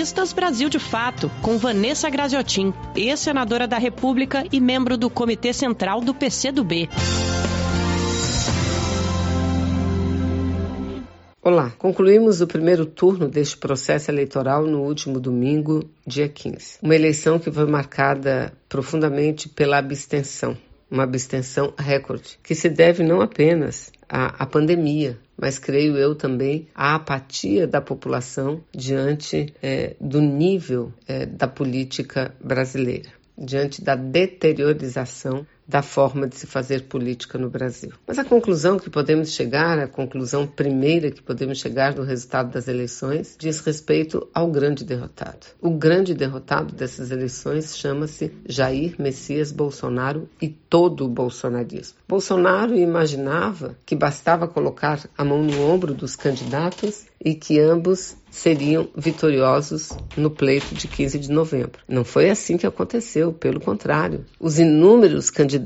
Feministas Brasil de Fato, com Vanessa Graziotin, ex-senadora da República e membro do Comitê Central do PCdoB. Olá, concluímos o primeiro turno deste processo eleitoral no último domingo, dia 15. Uma eleição que foi marcada profundamente pela abstenção, uma abstenção recorde, que se deve não apenas à, à pandemia, mas creio eu também à apatia da população diante é, do nível é, da política brasileira, diante da deteriorização da forma de se fazer política no Brasil. Mas a conclusão que podemos chegar, a conclusão primeira que podemos chegar do resultado das eleições, diz respeito ao grande derrotado. O grande derrotado dessas eleições chama-se Jair Messias Bolsonaro e todo o bolsonarismo. Bolsonaro imaginava que bastava colocar a mão no ombro dos candidatos e que ambos seriam vitoriosos no pleito de 15 de novembro. Não foi assim que aconteceu, pelo contrário. Os inúmeros candidatos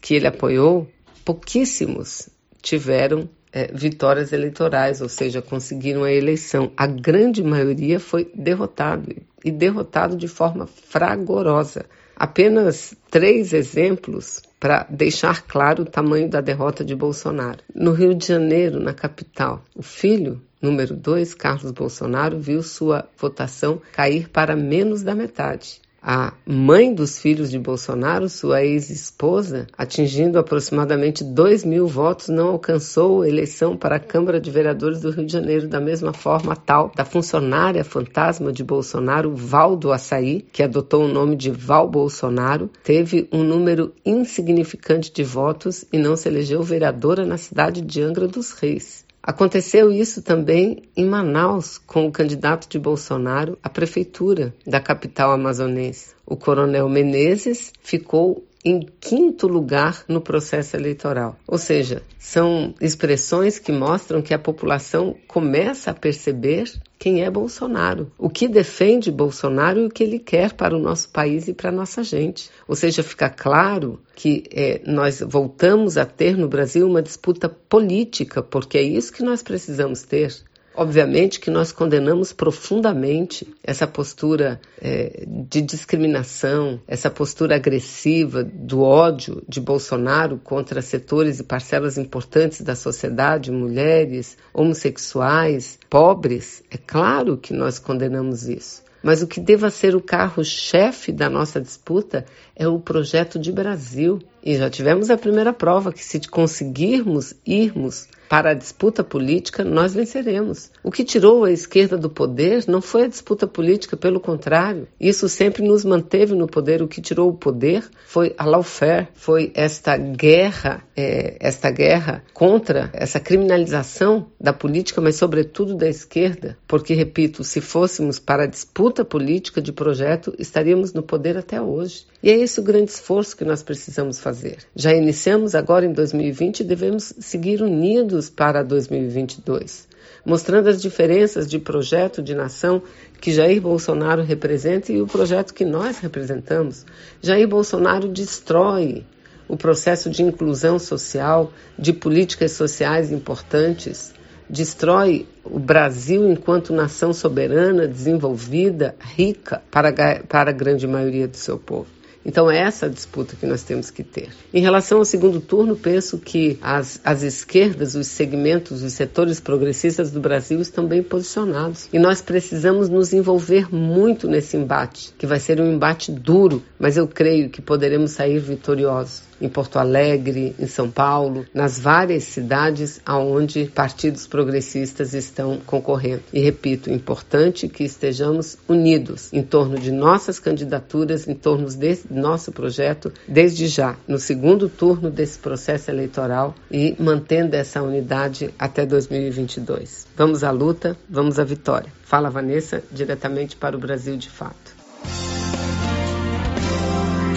que ele apoiou, pouquíssimos tiveram é, vitórias eleitorais, ou seja, conseguiram a eleição. A grande maioria foi derrotado e derrotado de forma fragorosa. Apenas três exemplos para deixar claro o tamanho da derrota de Bolsonaro. No Rio de Janeiro, na capital, o filho número 2, Carlos Bolsonaro, viu sua votação cair para menos da metade. A mãe dos filhos de Bolsonaro, sua ex-esposa, atingindo aproximadamente 2 mil votos, não alcançou a eleição para a Câmara de Vereadores do Rio de Janeiro, da mesma forma tal da funcionária fantasma de Bolsonaro, Val do Açaí, que adotou o nome de Val Bolsonaro, teve um número insignificante de votos e não se elegeu vereadora na cidade de Angra dos Reis. Aconteceu isso também em Manaus, com o candidato de Bolsonaro à prefeitura da capital amazonense. O coronel Menezes ficou em quinto lugar no processo eleitoral. Ou seja, são expressões que mostram que a população começa a perceber quem é Bolsonaro, o que defende Bolsonaro e o que ele quer para o nosso país e para a nossa gente. Ou seja, fica claro que é, nós voltamos a ter no Brasil uma disputa política, porque é isso que nós precisamos ter. Obviamente que nós condenamos profundamente essa postura é, de discriminação, essa postura agressiva do ódio de Bolsonaro contra setores e parcelas importantes da sociedade, mulheres, homossexuais, pobres. É claro que nós condenamos isso. Mas o que deva ser o carro-chefe da nossa disputa é o projeto de Brasil. E já tivemos a primeira prova que, se conseguirmos irmos para a disputa política, nós venceremos. O que tirou a esquerda do poder não foi a disputa política, pelo contrário. Isso sempre nos manteve no poder. O que tirou o poder foi a lawfare, foi esta guerra, é, esta guerra contra essa criminalização da política, mas sobretudo da esquerda. Porque, repito, se fôssemos para a disputa política de projeto, estaríamos no poder até hoje. E é esse o grande esforço que nós precisamos fazer. Já iniciamos agora em 2020 e devemos seguir unidos para 2022, mostrando as diferenças de projeto de nação que Jair Bolsonaro representa e o projeto que nós representamos. Jair Bolsonaro destrói o processo de inclusão social, de políticas sociais importantes, destrói o Brasil enquanto nação soberana, desenvolvida, rica para, para a grande maioria do seu povo. Então, é essa a disputa que nós temos que ter. Em relação ao segundo turno, penso que as, as esquerdas, os segmentos, os setores progressistas do Brasil estão bem posicionados. E nós precisamos nos envolver muito nesse embate, que vai ser um embate duro, mas eu creio que poderemos sair vitoriosos em Porto Alegre, em São Paulo, nas várias cidades aonde partidos progressistas estão concorrendo. E repito, importante que estejamos unidos em torno de nossas candidaturas, em torno desse nosso projeto, desde já, no segundo turno desse processo eleitoral e mantendo essa unidade até 2022. Vamos à luta, vamos à vitória. Fala Vanessa, diretamente para o Brasil de fato.